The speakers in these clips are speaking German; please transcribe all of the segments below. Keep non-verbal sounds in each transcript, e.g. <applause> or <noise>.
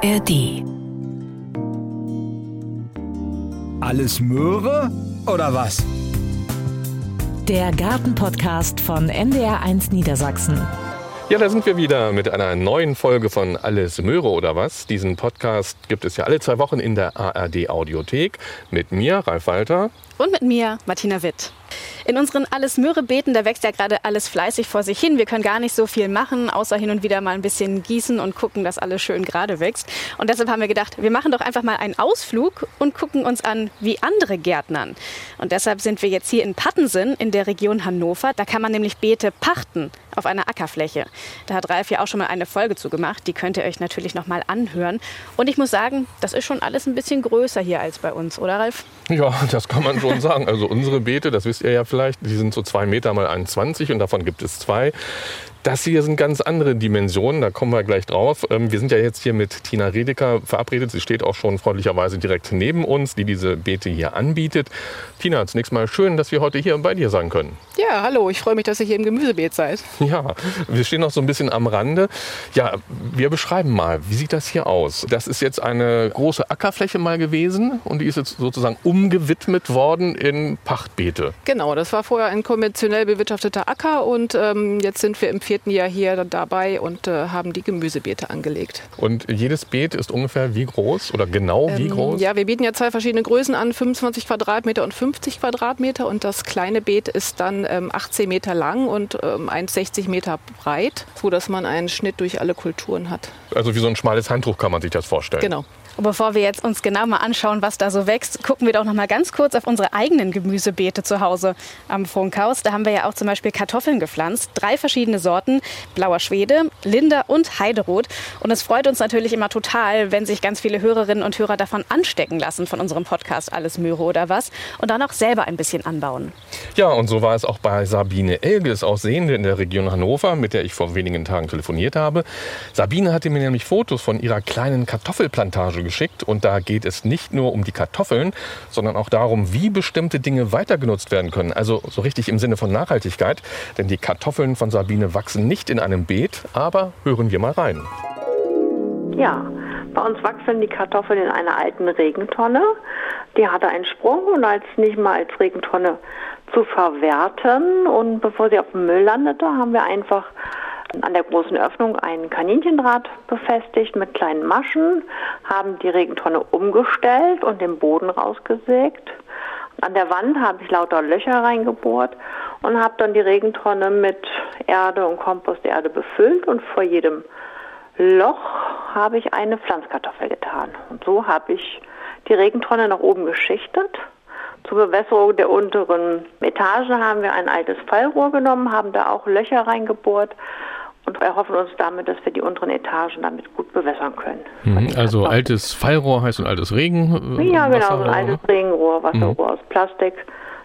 ARD. Alles Möhre oder was? Der Gartenpodcast von NDR1 Niedersachsen. Ja, da sind wir wieder mit einer neuen Folge von Alles Möhre oder was. Diesen Podcast gibt es ja alle zwei Wochen in der ARD Audiothek mit mir, Ralf Walter. Und mit mir, Martina Witt. In unseren alles Möhre Beeten, da wächst ja gerade alles fleißig vor sich hin. Wir können gar nicht so viel machen, außer hin und wieder mal ein bisschen gießen und gucken, dass alles schön gerade wächst. Und deshalb haben wir gedacht, wir machen doch einfach mal einen Ausflug und gucken uns an, wie andere Gärtnern. Und deshalb sind wir jetzt hier in Pattensen in der Region Hannover. Da kann man nämlich Beete pachten auf einer Ackerfläche. Da hat Ralf ja auch schon mal eine Folge zu gemacht. Die könnt ihr euch natürlich noch mal anhören. Und ich muss sagen, das ist schon alles ein bisschen größer hier als bei uns, oder Ralf? Ja, das kann man <laughs> schon sagen. Also unsere Beete, das wisst ihr ja vielleicht, die sind so zwei Meter mal 21 und davon gibt es zwei. Das hier sind ganz andere Dimensionen, da kommen wir gleich drauf. Ähm, wir sind ja jetzt hier mit Tina Redeker verabredet. Sie steht auch schon freundlicherweise direkt neben uns, die diese Beete hier anbietet. Tina, zunächst mal schön, dass wir heute hier bei dir sein können. Ja, hallo, ich freue mich, dass ihr hier im Gemüsebeet seid. Ja, wir stehen noch so ein bisschen am Rande. Ja, wir beschreiben mal, wie sieht das hier aus? Das ist jetzt eine große Ackerfläche mal gewesen und die ist jetzt sozusagen umgewidmet worden in Pachtbeete. Genau, das war vorher ein konventionell bewirtschafteter Acker und ähm, jetzt sind wir im vierten Jahr hier dabei und äh, haben die Gemüsebeete angelegt. Und jedes Beet ist ungefähr wie groß oder genau wie Ähm, groß? Ja, wir bieten ja zwei verschiedene Größen an, 25 Quadratmeter und 50 Quadratmeter. Und das kleine Beet ist dann ähm, 18 Meter lang und ähm, 1,60 Meter breit, so dass man einen Schnitt durch alle Kulturen hat. Also wie so ein schmales Handtuch kann man sich das vorstellen. Genau. Und bevor wir jetzt uns genau mal anschauen, was da so wächst, gucken wir doch noch mal ganz kurz auf unsere eigenen Gemüsebeete zu Hause am Funkhaus. Da haben wir ja auch zum Beispiel Kartoffeln gepflanzt, drei verschiedene Sorten: Blauer Schwede, Linder und Heiderot. Und es freut uns natürlich immer total, wenn sich ganz viele Hörerinnen und Hörer davon anstecken lassen von unserem Podcast Alles Möhre oder was und dann auch selber ein bisschen anbauen. Ja, und so war es auch bei Sabine Elges aus Sehende in der Region Hannover, mit der ich vor wenigen Tagen telefoniert habe. Sabine hatte mir nämlich Fotos von ihrer kleinen Kartoffelplantage geschickt und da geht es nicht nur um die Kartoffeln, sondern auch darum, wie bestimmte Dinge weiter genutzt werden können. Also so richtig im Sinne von Nachhaltigkeit, denn die Kartoffeln von Sabine wachsen nicht in einem Beet, aber hören wir mal rein. Ja, bei uns wachsen die Kartoffeln in einer alten Regentonne. Die hatte einen Sprung und als nicht mal als Regentonne zu verwerten. Und bevor sie auf dem Müll landete, haben wir einfach an der großen Öffnung einen Kaninchendraht befestigt mit kleinen Maschen, haben die Regentonne umgestellt und den Boden rausgesägt. An der Wand habe ich lauter Löcher reingebohrt und habe dann die Regentonne mit Erde und Komposterde befüllt und vor jedem Loch habe ich eine Pflanzkartoffel getan. Und so habe ich die Regentonne nach oben geschichtet. Zur Bewässerung der unteren Etage haben wir ein altes Fallrohr genommen, haben da auch Löcher reingebohrt und erhoffen uns damit, dass wir die unteren Etagen damit gut bewässern können. Mhm, Also altes Fallrohr heißt ein altes Regen. äh, Ja, genau, so ein altes Regenrohr, Wasserrohr aus Plastik.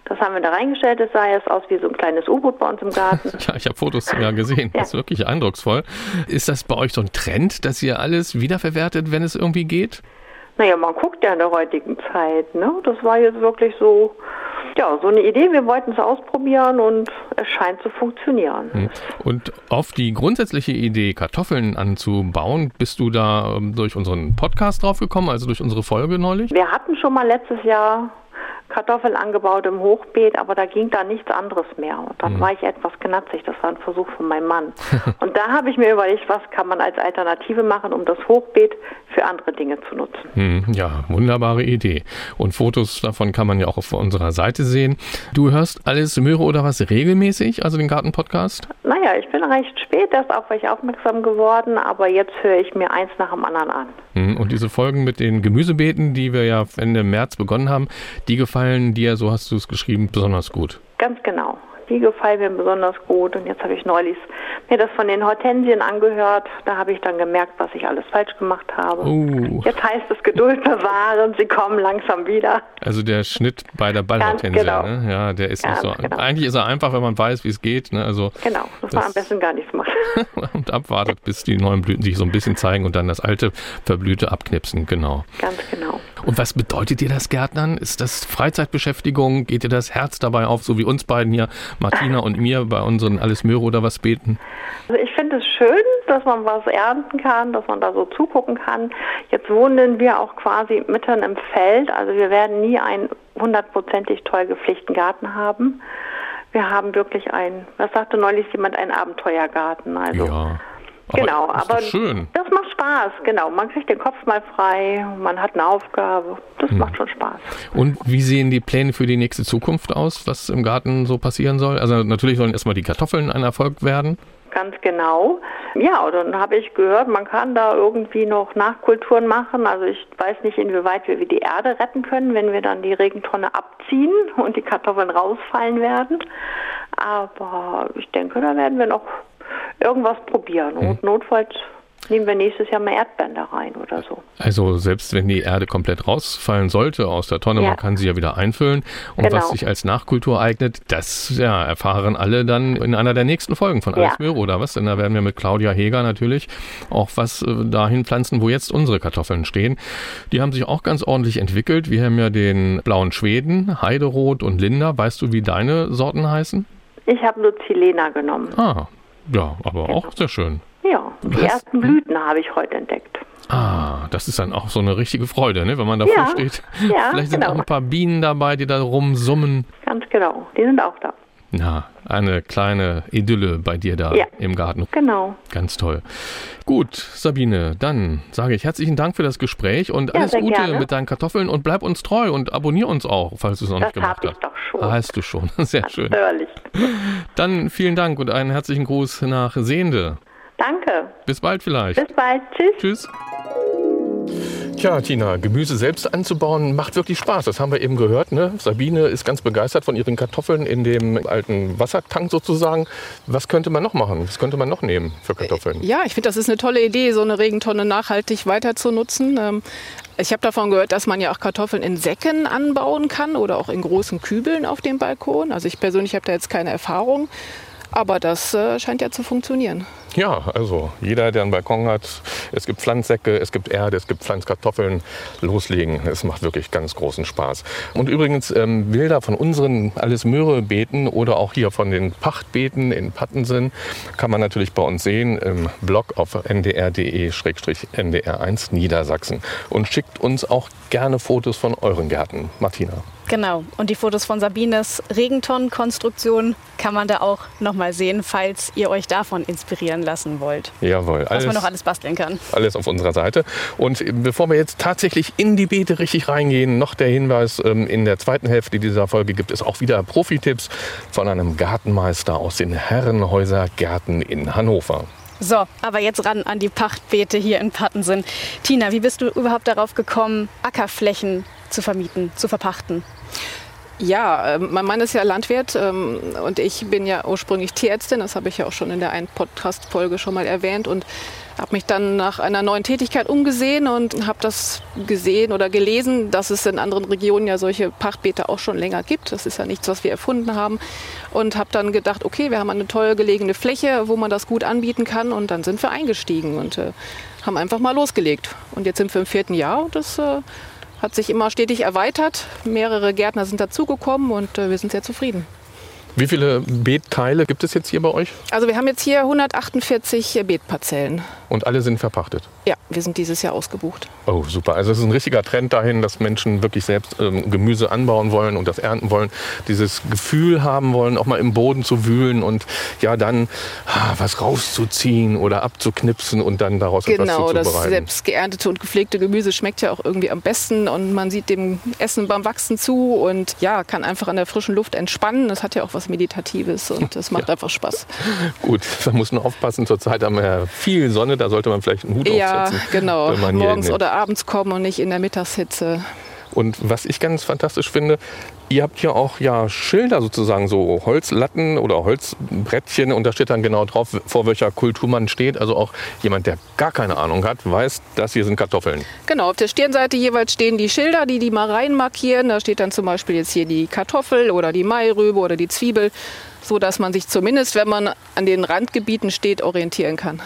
Das haben wir da reingestellt. Es sah jetzt aus wie so ein kleines U-Boot bei uns im Garten. <laughs> Ja, ich habe Fotos ja gesehen. Das ist wirklich eindrucksvoll. Ist das bei euch so ein Trend, dass ihr alles wiederverwertet, wenn es irgendwie geht? Naja, man guckt ja in der heutigen Zeit. Ne? Das war jetzt wirklich so, ja, so eine Idee. Wir wollten es ausprobieren und es scheint zu funktionieren. Hm. Und auf die grundsätzliche Idee, Kartoffeln anzubauen, bist du da ähm, durch unseren Podcast draufgekommen, also durch unsere Folge neulich? Wir hatten schon mal letztes Jahr Kartoffeln angebaut im Hochbeet, aber da ging da nichts anderes mehr. Und dann war ich etwas knatzig. Das war ein Versuch von meinem Mann. <laughs> und da habe ich mir überlegt, was kann man als Alternative machen, um das Hochbeet für andere Dinge zu nutzen. Hm, ja, wunderbare Idee. Und Fotos davon kann man ja auch auf unserer Seite sehen. Du hörst alles Möhre oder was regelmäßig, also den Gartenpodcast? Naja, ich bin recht spät erst auf euch aufmerksam geworden, aber jetzt höre ich mir eins nach dem anderen an. Hm, Und diese Folgen mit den Gemüsebeeten, die wir ja Ende März begonnen haben, die gefallen dir, so hast du es geschrieben, besonders gut. Ganz genau. Die gefallen mir besonders gut. Und jetzt habe ich neulich mir das von den Hortensien angehört. Da habe ich dann gemerkt, was ich alles falsch gemacht habe. Oh. Jetzt heißt es Geduld bewahren. Sie kommen langsam wieder. Also der Schnitt bei der Ballhortensie, genau. ne? Ja, der ist Ganz nicht so. genau. Eigentlich ist er einfach, wenn man weiß, wie es geht. Ne? Also Genau. Das, war Das- am besten gar nichts machen. <laughs> und abwartet, bis die neuen Blüten sich so ein bisschen zeigen und dann das alte Verblühte abknipsen, genau. Ganz genau. Und was bedeutet dir das Gärtnern? Ist das Freizeitbeschäftigung? Geht dir das Herz dabei auf, so wie uns beiden hier, Martina und mir, bei unseren Alles Möhre oder was beten? Also ich finde es schön, dass man was ernten kann, dass man da so zugucken kann. Jetzt wohnen wir auch quasi mitten im Feld, also wir werden nie einen hundertprozentig toll gepflegten Garten haben. Wir haben wirklich ein, was sagte neulich jemand, einen Abenteuergarten. Also ja. Aber genau, ist aber schön. das Spaß, genau. Man kriegt den Kopf mal frei, man hat eine Aufgabe. Das Hm. macht schon Spaß. Und wie sehen die Pläne für die nächste Zukunft aus, was im Garten so passieren soll? Also natürlich sollen erstmal die Kartoffeln ein Erfolg werden. Ganz genau. Ja, und dann habe ich gehört, man kann da irgendwie noch Nachkulturen machen. Also ich weiß nicht, inwieweit wir die Erde retten können, wenn wir dann die Regentonne abziehen und die Kartoffeln rausfallen werden. Aber ich denke, da werden wir noch irgendwas probieren. Und notfalls nehmen wir nächstes Jahr mal Erdbeeren da rein oder so. Also selbst wenn die Erde komplett rausfallen sollte aus der Tonne, Ja. man kann sie ja wieder einfüllen. Und Genau. was sich als Nachkultur eignet, das ja, erfahren alle dann in einer der nächsten Folgen von Alles Ja. Oder was? Denn da werden wir mit Claudia Heger natürlich auch was äh, dahin pflanzen, wo jetzt unsere Kartoffeln stehen. Die haben sich auch ganz ordentlich entwickelt. Wir haben ja den blauen Schweden, Heiderot und Linda. Weißt du, wie deine Sorten heißen? Ich habe nur Zilena genommen. Ah, ja, aber Genau. auch sehr schön. Ja, die hast- ersten Blüten habe ich heute entdeckt. Ah, das ist dann auch so eine richtige Freude, ne? wenn man davor Ja, steht. ja, <laughs> Vielleicht sind genau. auch ein paar Bienen dabei, die da rumsummen. Ganz genau. Die sind auch da. Na, eine kleine Idylle bei dir da Ja. im Garten. Genau. Ganz toll. Gut, Sabine, dann sage ich herzlichen Dank für das Gespräch und Ja, alles Gute gerne. mit deinen Kartoffeln und bleib uns treu und abonnier uns auch, falls du es noch Das nicht gemacht hast. doch schon. Ah, Hast du schon. <laughs> Sehr schön. Natürlich. Dann vielen Dank und einen herzlichen Gruß nach Sehende. Danke. Bis bald vielleicht. Bis bald. Tschüss. Tschüss. Tja, Tina, Gemüse selbst anzubauen macht wirklich Spaß. Das haben wir eben gehört. Ne? Sabine ist ganz begeistert von ihren Kartoffeln in dem alten Wassertank sozusagen. Was könnte man noch machen? Was könnte man noch nehmen für Kartoffeln? Ja, ich finde, das ist eine tolle Idee, so eine Regentonne nachhaltig weiter zu nutzen. Ähm, Ich habe davon gehört, dass man ja auch Kartoffeln in Säcken anbauen kann oder auch in großen Kübeln auf dem Balkon. Also ich persönlich habe da jetzt keine Erfahrung, aber das äh, scheint ja zu funktionieren. Ja, also jeder, der einen Balkon hat, es gibt Pflanzsäcke, es gibt Erde, es gibt Pflanzkartoffeln, loslegen. Es macht wirklich ganz großen Spaß. Und übrigens ähm, Bilder von unseren alles Möhre Beeten oder auch hier von den Pachtbeeten in Pattensen kann man natürlich bei uns sehen im Blog auf ndr.de-ndr1 Niedersachsen. Und schickt uns auch gerne Fotos von euren Gärten. Martina. Genau. Und die Fotos von Sabines Regentonnenkonstruktion kann man da auch nochmal sehen, falls ihr euch davon inspirieren lassen wollt. Jawohl. Was man noch alles basteln kann. alles auf unserer Seite. Und bevor wir jetzt tatsächlich in die Beete richtig reingehen, noch der Hinweis, ähm, in der zweiten Hälfte dieser Folge gibt es auch wieder Profi-Tipps von einem Gartenmeister aus den Herrenhäuser Gärten in Hannover. So, aber jetzt ran an die Pachtbeete hier in Pattensen. Tina, wie bist du überhaupt darauf gekommen, Ackerflächen zu vermieten, zu verpachten? Ja, ähm, mein Mann ist ja Landwirt ähm, und ich bin ja ursprünglich Tierärztin. Das habe ich ja auch schon in der einen Podcast-Folge schon mal erwähnt und habe mich dann nach einer neuen Tätigkeit umgesehen und habe das gesehen oder gelesen, dass es in anderen Regionen ja solche Pachtbeete auch schon länger gibt. Das ist ja nichts, was wir erfunden haben. Und habe dann gedacht, okay, wir haben eine toll gelegene Fläche, wo man das gut anbieten kann. Und dann sind wir eingestiegen und äh, haben einfach mal losgelegt. Und jetzt sind wir im vierten Jahr und das äh, hat sich immer stetig erweitert. Mehrere Gärtner sind dazugekommen und äh, wir sind sehr zufrieden. Wie viele Beetteile gibt es jetzt hier bei euch? Also wir haben jetzt hier 148 Beetparzellen. Und alle sind verpachtet. Ja, wir sind dieses Jahr ausgebucht. Oh, super. Also es ist ein richtiger Trend dahin, dass Menschen wirklich selbst ähm, Gemüse anbauen wollen und das ernten wollen. Dieses Gefühl haben wollen, auch mal im Boden zu wühlen und ja dann ah, was rauszuziehen oder abzuknipsen und dann daraus etwas Genau, das zuzubereiten. selbst geerntete und gepflegte Gemüse schmeckt ja auch irgendwie am besten und man sieht dem Essen beim Wachsen zu und ja, kann einfach an der frischen Luft entspannen. Das hat ja auch was Meditatives und das macht einfach Spaß. <laughs> Gut, da muss man aufpassen. Zurzeit haben wir ja viel Sonne, da sollte man vielleicht einen Hut Ja, aufsetzen. genau. wenn man hier Morgens oder abends kommen und nicht in der Mittagshitze. Und was ich ganz fantastisch finde, ihr habt hier auch ja Schilder sozusagen, so Holzlatten oder Holzbrettchen und da steht dann genau drauf, vor welcher Kultur man steht. Also auch jemand, der gar keine Ahnung hat, weiß, das hier sind Kartoffeln. Genau, auf der Stirnseite jeweils stehen die Schilder, die die mal rein markieren. Da steht dann zum Beispiel jetzt hier die Kartoffel oder die Mairübe oder die Zwiebel, so dass man sich zumindest, wenn man an den Randgebieten steht, orientieren kann.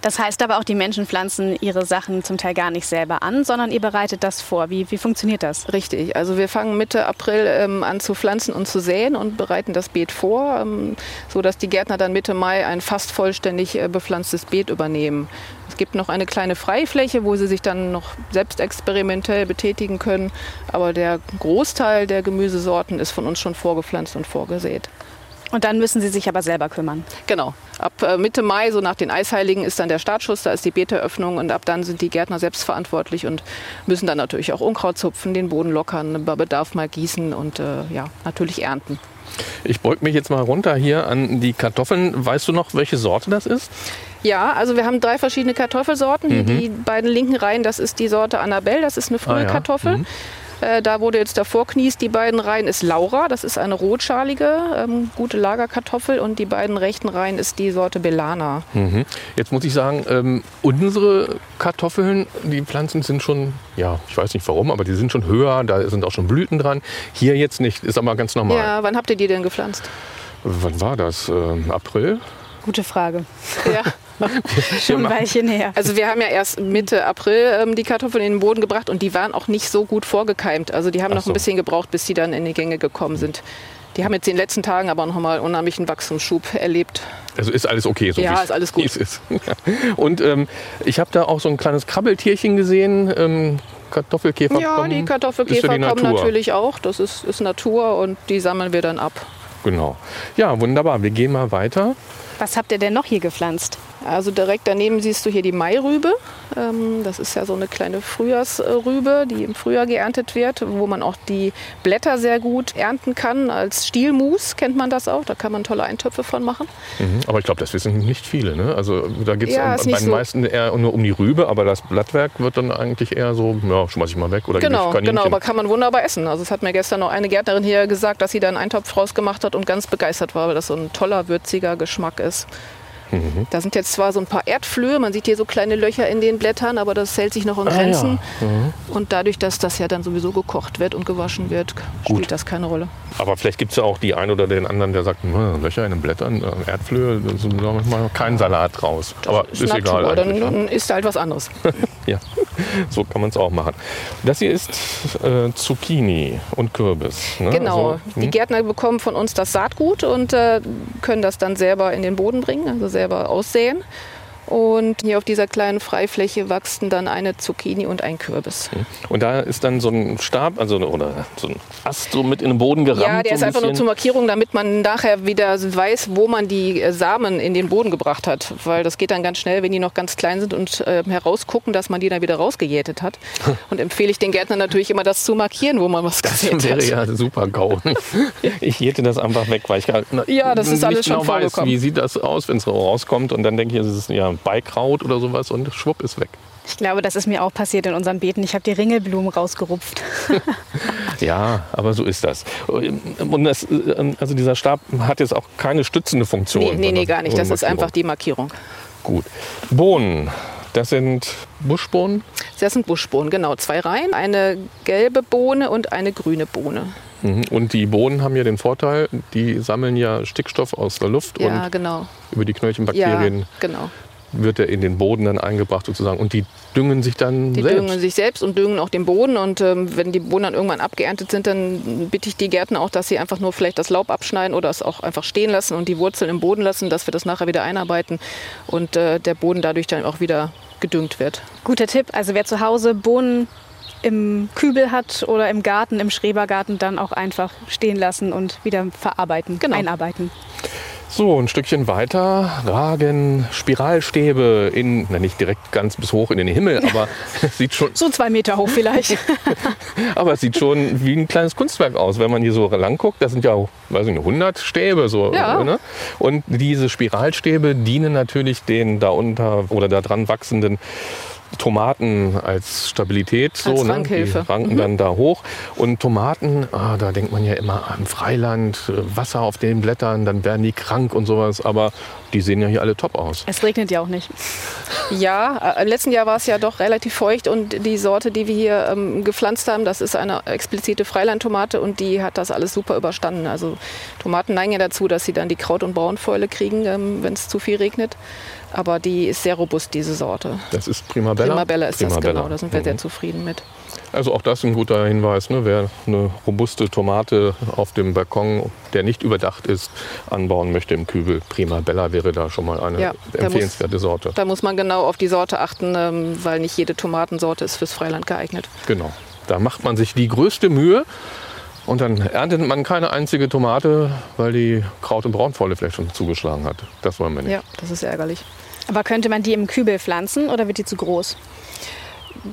Das heißt aber auch, die Menschen pflanzen ihre Sachen zum Teil gar nicht selber an, sondern ihr bereitet das vor. Wie, wie funktioniert das? Richtig. Also wir fangen Mitte April ähm, an zu pflanzen und zu säen und bereiten das Beet vor, ähm, sodass die Gärtner dann Mitte Mai ein fast vollständig äh, bepflanztes Beet übernehmen. Es gibt noch eine kleine Freifläche, wo sie sich dann noch selbst experimentell betätigen können. Aber der Großteil der Gemüsesorten ist von uns schon vorgepflanzt und vorgesät. Und dann müssen Sie sich aber selber kümmern. Genau. Ab äh, Mitte Mai, so nach den Eisheiligen, ist dann der Startschuss, da ist die Beeteröffnung und ab dann sind die Gärtner selbst verantwortlich und müssen dann natürlich auch Unkraut zupfen, den Boden lockern, bei Bedarf mal gießen und äh, ja, natürlich ernten. Ich beug mich jetzt mal runter hier an die Kartoffeln. Weißt du noch, welche Sorte das ist? Ja, also wir haben drei verschiedene Kartoffelsorten. Hier die beiden linken Reihen, das ist die Sorte Annabelle, das ist eine frühe Ah, ja. Kartoffel. Mhm. Äh, da wurde jetzt davor kniest, die beiden Reihen ist Laura, das ist eine rotschalige, ähm, gute Lagerkartoffel und die beiden rechten Reihen ist die Sorte Belana. Mhm. Jetzt muss ich sagen, ähm, unsere Kartoffeln, die Pflanzen sind schon, ja, ich weiß nicht warum, aber die sind schon höher, da sind auch schon Blüten dran. Hier jetzt nicht, ist aber ganz normal. Ja, wann habt ihr die denn gepflanzt? Wann war das? Ähm, April? Gute Frage. Ja. <laughs> <laughs> Schon ein Weilchen her. Also wir haben ja erst Mitte April ähm, die Kartoffeln in den Boden gebracht und die waren auch nicht so gut vorgekeimt. Also die haben Ach noch so. ein bisschen gebraucht, bis sie dann in die Gänge gekommen sind. Die haben jetzt in den letzten Tagen aber noch mal unheimlichen Wachstumsschub erlebt. Also ist alles okay, so Ja, wie es- ist alles gut. ist. <laughs> Und ähm, ich habe da auch so ein kleines Krabbeltierchen gesehen, ähm, Kartoffelkäfer. Ja, kommen. die Ist für Kartoffelkäfer die kommen natürlich auch. Das ist, ist Natur und die sammeln wir dann ab. Genau. Ja, wunderbar. Wir gehen mal weiter. Was habt ihr denn noch hier gepflanzt? Also direkt daneben siehst du hier die Mairübe. Ähm, das ist ja so eine kleine Frühjahrsrübe, die im Frühjahr geerntet wird, wo man auch die Blätter sehr gut ernten kann. Als Stielmus kennt man das auch. Da kann man tolle Eintöpfe von machen. Mhm. Aber ich glaube, das wissen nicht viele. Ne? Also da geht es Ja, bei den so- meisten eher nur um die Rübe, aber das Blattwerk wird dann eigentlich eher so, ja, schmeiß ich mal weg oder Genau, genau, aber kann man wunderbar essen. Also es hat mir gestern noch eine Gärtnerin hier gesagt, dass sie da einen Eintopf rausgemacht hat und ganz begeistert war, weil das so ein toller, würziger Geschmack ist. Mhm. Da sind jetzt zwar so ein paar Erdflöhe, man sieht hier so kleine Löcher in den Blättern, aber das hält sich noch in Ah, Grenzen. ja. Mhm. Und dadurch, dass das ja dann sowieso gekocht wird und gewaschen wird, spielt das keine Rolle. Aber vielleicht gibt es ja auch die einen oder den anderen, der sagt, "Hm, Löcher in den Blättern, äh, Erdflöhe, so machen wir mal keinen Salat draus. aber ist, egal. Natur, dann, eigentlich, ne? dann ist halt was anderes. <laughs> Ja, so kann man es auch machen. Das hier ist äh, Zucchini und Kürbis. Ne? Genau. Also, die Gärtner bekommen von uns das Saatgut und äh, können das dann selber in den Boden bringen, also selber aussäen. Und hier auf dieser kleinen Freifläche wachsen dann eine Zucchini und ein Kürbis. und da ist dann so ein Stab, also oder so ein Ast so mit in den Boden gerammt. Ja, der so ist ein einfach nur bisschen. zur Markierung, damit man nachher wieder weiß, wo man die äh, Samen in den Boden gebracht hat. Weil das geht dann ganz schnell, wenn die noch ganz klein sind und äh, herausgucken, dass man die dann wieder rausgejätet hat. <laughs> Und empfehle ich den Gärtnern natürlich immer, das zu markieren, wo man was Das gesät wäre hat. ja super GAU. <laughs> Ich jäte das einfach weg, weil ich gar Ja, das ist nicht alles schon genau weiß, wie sieht das aus, wenn es rauskommt und dann denke ich, es ist ja Beikraut oder sowas und schwupp ist weg. Ich glaube, das ist mir auch passiert in unserem Beeten. Ich habe die Ringelblumen rausgerupft. <laughs> <laughs> Ja, aber so ist das. Und das, also dieser Stab hat jetzt auch keine stützende Funktion. Nee, nee, nee, sondern gar nicht. Das ist einfach die Markierung. Gut. Bohnen, das sind Buschbohnen. Das sind Buschbohnen, genau. Zwei Reihen. Eine gelbe Bohne und eine grüne Bohne. Mhm. Und die Bohnen haben ja den Vorteil, die sammeln ja Stickstoff aus der Luft Ja, und genau. über die Ja, Knöllchenbakterien genau. Wird er in den Boden dann eingebracht sozusagen. Und die düngen sich dann Die selbst. düngen sich selbst und düngen auch den Boden. Und ähm, wenn die Bohnen dann irgendwann abgeerntet sind, dann bitte ich die Gärtner auch, dass sie einfach nur vielleicht das Laub abschneiden oder es auch einfach stehen lassen und die Wurzeln im Boden lassen, dass wir das nachher wieder einarbeiten und äh, der Boden dadurch dann auch wieder gedüngt wird. Guter Tipp. Also wer zu Hause Bohnen im Kübel hat oder im Garten, im Schrebergarten, dann auch einfach stehen lassen und wieder verarbeiten, Genau. einarbeiten. So, ein Stückchen weiter ragen Spiralstäbe in, na nicht direkt ganz bis hoch in den Himmel, aber es <laughs> sieht schon, So zwei Meter hoch vielleicht. <laughs> aber es sieht schon wie ein kleines Kunstwerk aus, wenn man hier so lang guckt. Das sind ja, weiß ich nicht, 100 Stäbe so. Ja. Ne? Und diese Spiralstäbe dienen natürlich den da unter oder da dran wachsenden Tomaten als Stabilität. So, Als ne? Rankhilfe. Die ranken dann da hoch. Und Tomaten, ah, da denkt man ja immer am Freiland, äh, Wasser auf den Blättern, dann werden die krank und sowas. Aber die sehen ja hier alle top aus. Es regnet ja auch nicht. Ja, äh, im letzten Jahr war es ja doch relativ feucht und die Sorte, die wir hier ähm, gepflanzt haben, das ist eine explizite Freilandtomate und die hat das alles super überstanden. Also Tomaten neigen ja dazu, dass sie dann die Kraut- und Braunfäule kriegen, ähm, wenn es zu viel regnet. Aber die ist sehr robust, diese Sorte. Das ist Primabella. Primabella ist Primabella. das genau, da sind wir Mhm. sehr zufrieden mit. Also auch das ein guter Hinweis. Ne? Wer eine robuste Tomate auf dem Balkon, der nicht überdacht ist, anbauen möchte im Kübel, Primabella wäre da schon mal eine Ja, der muss- empfehlenswerte Sorte. Da muss man genau auf die Sorte achten, ähm, weil nicht jede Tomatensorte ist fürs Freiland geeignet. Genau. Da macht man sich die größte Mühe und dann erntet man keine einzige Tomate, weil die Kraut- und Braunfäule vielleicht schon zugeschlagen hat. Das wollen wir nicht. Ja, das ist ärgerlich. Aber könnte man die im Kübel pflanzen oder wird die zu groß?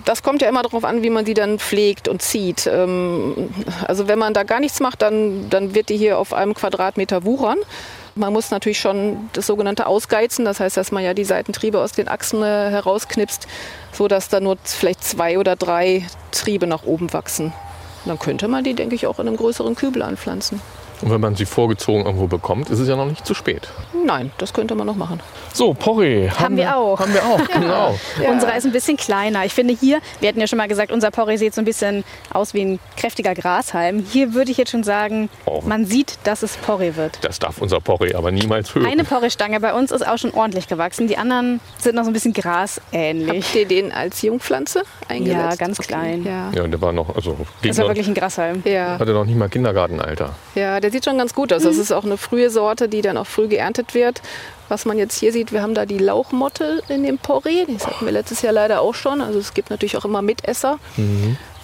Das kommt ja immer darauf an, wie man die dann pflegt und zieht. Ähm, Also wenn man da gar nichts macht, dann, dann wird die hier auf einem Quadratmeter wuchern. Man muss natürlich schon das sogenannte Ausgeizen, das heißt, dass man ja die Seitentriebe aus den Achsen äh, herausknipst, sodass da nur vielleicht zwei oder drei Triebe nach oben wachsen. Dann könnte man die, denke ich, auch in einem größeren Kübel anpflanzen. Und wenn man sie vorgezogen irgendwo bekommt, ist es ja noch nicht zu spät. Nein, das könnte man noch machen. So, Porree. Haben wir auch. Haben wir auch, genau. <laughs> Unserer ist ein bisschen kleiner. Ich finde hier, wir hatten ja schon mal gesagt, unser Porree sieht so ein bisschen aus wie ein kräftiger Grashalm. Hier würde ich jetzt schon sagen, Oh. man sieht, dass es Porree wird. Das darf unser Porree aber niemals hören. Eine Porree-Stange bei uns ist auch schon ordentlich gewachsen. Die anderen sind noch so ein bisschen grasähnlich. Habt ihr den als Jungpflanze eingesetzt? Ja, ganz klein. Ja. Ja, und der war noch, also Das war noch, wirklich ein Grashalm. Ja. hatte noch nicht mal Kindergartenalter. ja, der sieht schon ganz gut aus. Das ist auch eine frühe Sorte, die dann auch früh geerntet wird. Was man jetzt hier sieht, wir haben da die Lauchmotte in dem Porree. Das hatten wir letztes Jahr leider auch schon. Also es gibt natürlich auch immer Mitesser.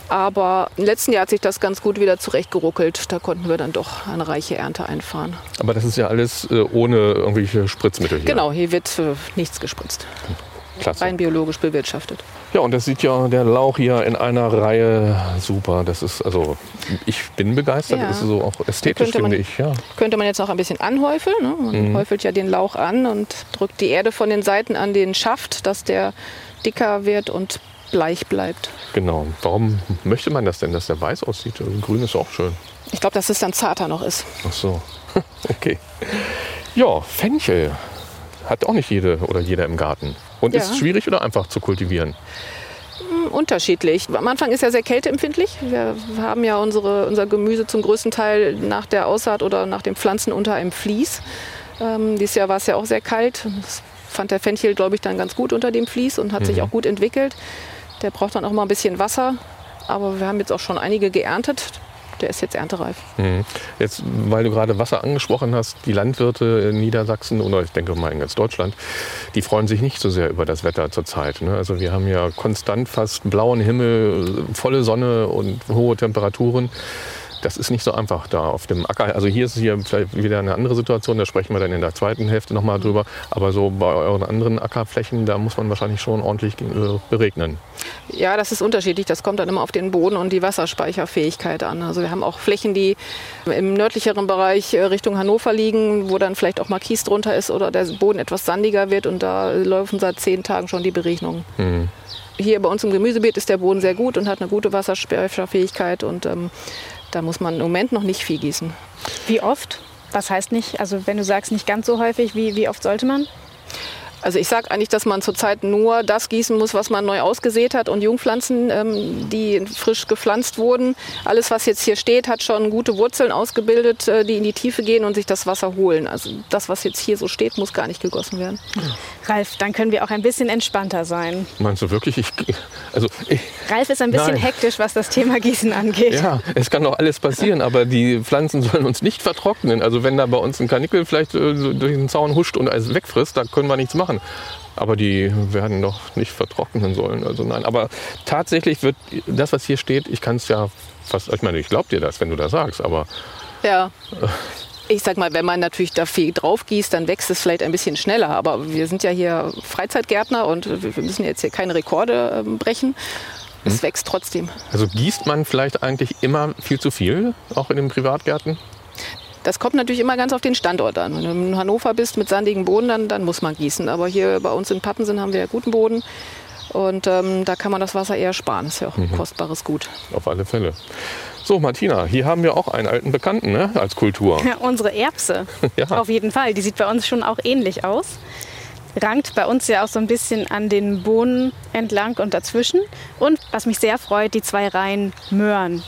Aber im letzten Jahr hat sich das ganz gut wieder zurechtgeruckelt. Da konnten wir dann doch eine reiche Ernte einfahren. Aber das ist ja alles äh, ohne irgendwelche Spritzmittel hier. Genau, hier wird äh, nichts gespritzt. Klasse. Rein biologisch bewirtschaftet. Ja, und das sieht ja der Lauch hier in einer Reihe super. Das ist, also, ich bin begeistert. Ja. Das ist so auch ästhetisch, man- finde ich. Ja. Könnte man jetzt noch ein bisschen anhäufeln. Ne? Man Mhm. häufelt ja den Lauch an und drückt die Erde von den Seiten an den Schaft, dass der dicker wird und bleich bleibt. Genau. Warum möchte man das denn, dass der weiß aussieht? Also, Grün ist auch schön. Ich glaube, dass es dann zarter noch ist. Ach so. <laughs> okay. Ja, Fenchel hat auch nicht jede oder jeder im Garten. Und Ja. ist schwierig oder einfach zu kultivieren? Hm, Unterschiedlich. Am Anfang ist er sehr kälteempfindlich. Wir haben ja unsere, unser Gemüse zum größten Teil nach der Aussaat oder nach dem Pflanzen unter einem Vlies. Ähm, dieses Jahr war es ja auch sehr kalt. Das fand der Fenchel, glaube ich, dann ganz gut unter dem Vlies und hat sich auch gut entwickelt. Der braucht dann auch mal ein bisschen Wasser. Aber wir haben jetzt auch schon einige geerntet. Der ist jetzt erntereif. Mhm. Jetzt, weil du gerade Wasser angesprochen hast, die Landwirte in Niedersachsen oder ich denke mal in ganz Deutschland, die freuen sich nicht so sehr über das Wetter zurzeit. Ne? Also wir haben ja konstant fast blauen Himmel, volle Sonne und hohe Temperaturen. Das ist nicht so einfach da auf dem Acker. Also hier ist hier vielleicht wieder eine andere Situation, da sprechen wir dann in der zweiten Hälfte nochmal drüber. Aber so bei euren anderen Ackerflächen, da muss man wahrscheinlich schon ordentlich äh, beregnen. Ja, das ist unterschiedlich. Das kommt dann immer auf den Boden und die Wasserspeicherfähigkeit an. Also wir haben auch Flächen, die im nördlicheren Bereich äh, Richtung Hannover liegen, wo dann vielleicht auch mal Kies drunter ist oder der Boden etwas sandiger wird und da laufen seit zehn Tagen schon die Beregnungen. Mhm. Hier bei uns im Gemüsebeet ist der Boden sehr gut und hat eine gute Wasserspeicherfähigkeit und ähm, da muss man im Moment noch nicht viel gießen. Wie oft? Was heißt nicht? Also wenn du sagst nicht ganz so häufig, wie, wie oft sollte man? Also ich sage eigentlich, dass man zurzeit nur das gießen muss, was man neu ausgesät hat und Jungpflanzen, ähm, die frisch gepflanzt wurden. Alles, was jetzt hier steht, hat schon gute Wurzeln ausgebildet, äh, die in die Tiefe gehen und sich das Wasser holen. Also das, was jetzt hier so steht, muss gar nicht gegossen werden. Ralf, dann können wir auch ein bisschen entspannter sein. Meinst du wirklich? Ich, also ich, Ralf ist ein bisschen Nein. hektisch, was das Thema Gießen angeht. Ja, es kann doch alles passieren, aber die Pflanzen sollen uns nicht vertrocknen. Also wenn da bei uns ein Kanickel vielleicht äh, durch den Zaun huscht und alles wegfrisst, da können wir nichts machen. Aber die werden doch nicht vertrocknen sollen. Also nein, aber tatsächlich wird das, was hier steht, ich kann es ja fast, ich meine, ich glaube dir das, wenn du das sagst, aber Ja. <laughs> Ich sag mal, wenn man natürlich da viel drauf gießt, dann wächst es vielleicht ein bisschen schneller. Aber wir sind ja hier Freizeitgärtner und wir müssen jetzt hier keine Rekorde ähm, brechen. Es wächst trotzdem. also gießt man vielleicht eigentlich immer viel zu viel, auch in den Privatgärten? Das kommt natürlich immer ganz auf den Standort an. Wenn du in Hannover bist mit sandigem Boden, dann, dann muss man gießen. Aber hier bei uns in Pattensen haben wir ja guten Boden. Und ähm, da kann man das Wasser eher sparen. Ist ja auch ein kostbares Gut. Auf alle Fälle. So, Martina, hier haben wir auch einen alten Bekannten ne, als Kultur. Ja, unsere Erbse. <laughs> Ja. Auf jeden Fall. Die sieht bei uns schon auch ähnlich aus. Rankt bei uns ja auch so ein bisschen an den Bohnen entlang und dazwischen. Und was mich sehr freut, die zwei Reihen Möhren.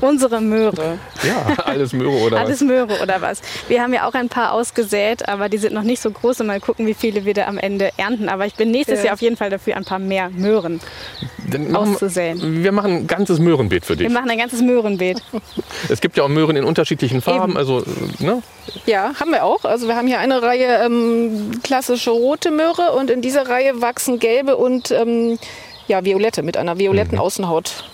Unsere Möhre. Ja, <laughs> alles Möhre oder Alles was? Möhre oder was. Wir haben ja auch ein paar ausgesät, aber die sind noch nicht so groß. Und mal gucken, wie viele wir da am Ende ernten. Aber ich bin nächstes Ja. Jahr auf jeden Fall dafür, ein paar mehr Möhren Dann machen, auszusäen. wir machen ein ganzes Möhrenbeet für dich. Wir machen ein ganzes Möhrenbeet. <laughs> Es gibt ja auch Möhren in unterschiedlichen Farben. Eben. Also, ne? Ja, haben wir auch. Also wir haben hier eine Reihe ähm, klassische rote Möhre und in dieser Reihe wachsen gelbe und ähm, ja, violette mit einer violetten Außenhaut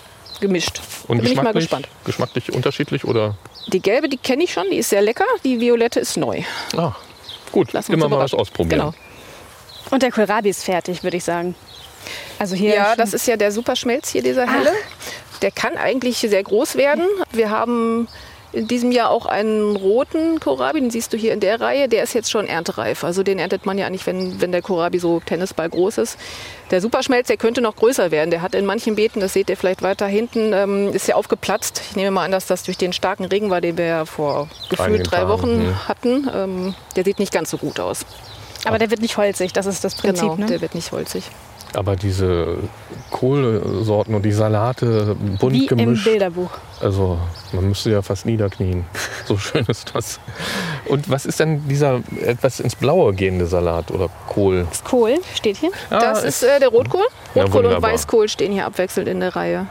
gemischt. Und da bin ich mal geschmacklich, gespannt. geschmacklich unterschiedlich oder? Die gelbe, die kenne ich schon, die ist sehr lecker. Die violette ist neu. Ah, gut, Lassen wir immer uns mal was ausprobieren. Genau. Und der Kohlrabi ist fertig, würde ich sagen. Also hier Ja, das ist ja der Superschmelz hier, dieser helle. Der kann eigentlich sehr groß werden. Wir haben in diesem Jahr auch einen roten Kohlrabi, den siehst du hier in der Reihe. Der ist jetzt schon erntereif. Also den erntet man ja eigentlich, wenn, wenn der Kohlrabi so Tennisball groß ist. Der Superschmelz, der könnte noch größer werden. Der hat in manchen Beeten, das seht ihr vielleicht weiter hinten, ähm, ist ja aufgeplatzt. Ich nehme mal an, dass das durch den starken Regen war, den wir ja vor gefühlt drei Wochen mhm. hatten. Ähm, der sieht nicht ganz so gut aus. aber der wird nicht holzig, das ist das Prinzip. Genau, ne? der wird nicht holzig. Aber diese Kohlsorten und die Salate bunt Wie im gemischt. Bilderbuch. Also man müsste ja fast niederknien. <laughs> So schön ist das. Und was ist denn dieser etwas ins Blaue gehende Salat oder Kohl? Das Kohl steht hier. Das Ah, ist äh, der Rotkohl. Ja, Rotkohl und wunderbar. Weißkohl stehen hier abwechselnd in der Reihe.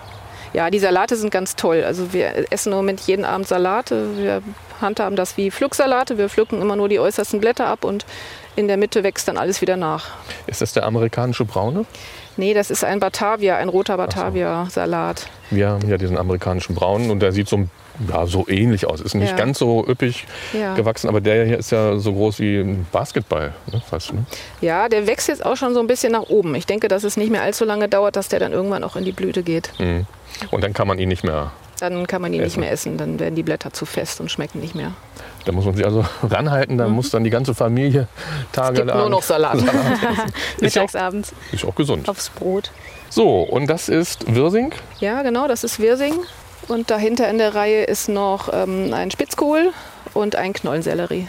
Ja, die Salate sind ganz toll. Also wir essen im Moment jeden Abend Salate. Wir handhaben das wie Pflücksalate. Wir pflücken immer nur die äußersten Blätter ab und in der Mitte wächst dann alles wieder nach. Ist das der amerikanische Braune? Nee, das ist ein Batavia, ein roter Batavia-Salat. Wir haben ja diesen amerikanischen Braunen und der sieht so, ja, so ähnlich aus. Ist nicht Ja. ganz so üppig Ja. gewachsen, aber der hier ist ja so groß wie ein Basketball. Ne? Fast, ne? Ja, der wächst jetzt auch schon so ein bisschen nach oben. Ich denke, dass es nicht mehr allzu lange dauert, dass der dann irgendwann auch in die Blüte geht. Mhm. Und dann kann man ihn nicht mehr. Dann kann man ihn nicht Essen. mehr essen. Dann werden die Blätter zu fest und schmecken nicht mehr. Da muss man sich also <laughs> ranhalten, da muss dann die ganze Familie tagelang. Gibt nur noch Salat. <laughs> Ja, Mittags, abends ist auch gesund. aufs Brot. So, und das ist Wirsing. Ja, genau, das ist Wirsing. Und dahinter in der Reihe ist noch ähm, ein Spitzkohl und ein Knollensellerie.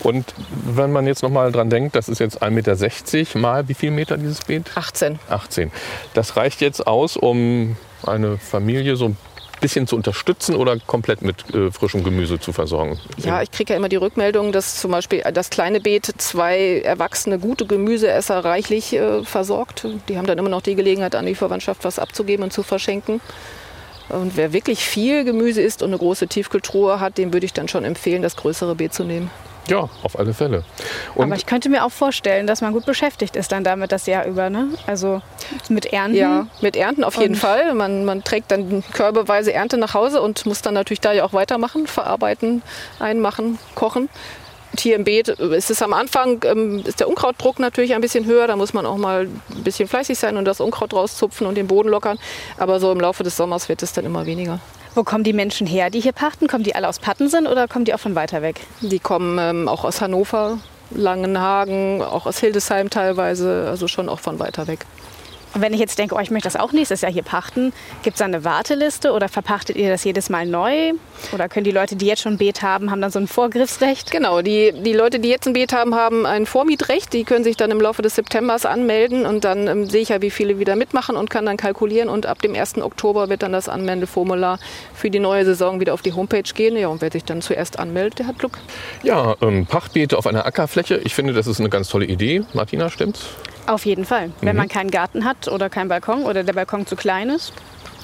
Und wenn man jetzt noch mal dran denkt, das ist jetzt 1,60 Meter mal wie viel Meter dieses Beet? 18. 18. Das reicht jetzt aus, um eine Familie so bisschen zu unterstützen oder komplett mit äh, frischem Gemüse zu versorgen? Ja, ich kriege ja immer die Rückmeldung, dass zum Beispiel das kleine Beet zwei erwachsene, gute Gemüseesser reichlich äh, versorgt. Die haben dann immer noch die Gelegenheit, an die Verwandtschaft was abzugeben und zu verschenken. Und wer wirklich viel Gemüse isst und eine große Tiefkühltruhe hat, dem würde ich dann schon empfehlen, das größere Beet zu nehmen. Ja, auf alle Fälle. Und Aber ich könnte mir auch vorstellen, dass man gut beschäftigt ist dann damit das Jahr über. Ne? Also mit Ernten. Ja, mit Ernten auf jeden Und- Fall. Man, man trägt dann körbeweise Ernte nach Hause und muss dann natürlich da ja auch weitermachen, verarbeiten, einmachen, kochen. Und hier im Beet ist es am Anfang, ähm, ist der Unkrautdruck natürlich ein bisschen höher. Da muss man auch mal ein bisschen fleißig sein und das Unkraut rauszupfen und den Boden lockern. Aber so im Laufe des Sommers wird es dann immer weniger. Wo kommen die Menschen her, die hier pachten? Kommen die alle aus Pattensen oder kommen die auch von weiter weg? Die kommen ähm, auch aus Hannover, Langenhagen, auch aus Hildesheim teilweise, also schon auch von weiter weg. Und wenn ich jetzt denke, oh, ich möchte das auch nächstes Jahr hier pachten, gibt es da eine Warteliste oder verpachtet ihr das jedes Mal neu? Oder können die Leute, die jetzt schon ein Beet haben, haben dann so ein Vorgriffsrecht? Genau, die, die Leute, die jetzt ein Beet haben, haben ein Vormietrecht. Die können sich dann im Laufe des Septembers anmelden und dann ähm, sehe ich ja, wie viele wieder mitmachen und kann dann kalkulieren. Und ab dem 1. Oktober wird dann das Anmeldeformular für die neue Saison wieder auf die Homepage gehen. Ja, und wer sich dann zuerst anmeldet, der hat Glück. ja, ähm, Pachtbeete auf einer Ackerfläche, ich finde, das ist eine ganz tolle Idee. Martina, stimmt's? Auf jeden Fall. Wenn man keinen Garten hat oder keinen Balkon oder der Balkon zu klein ist.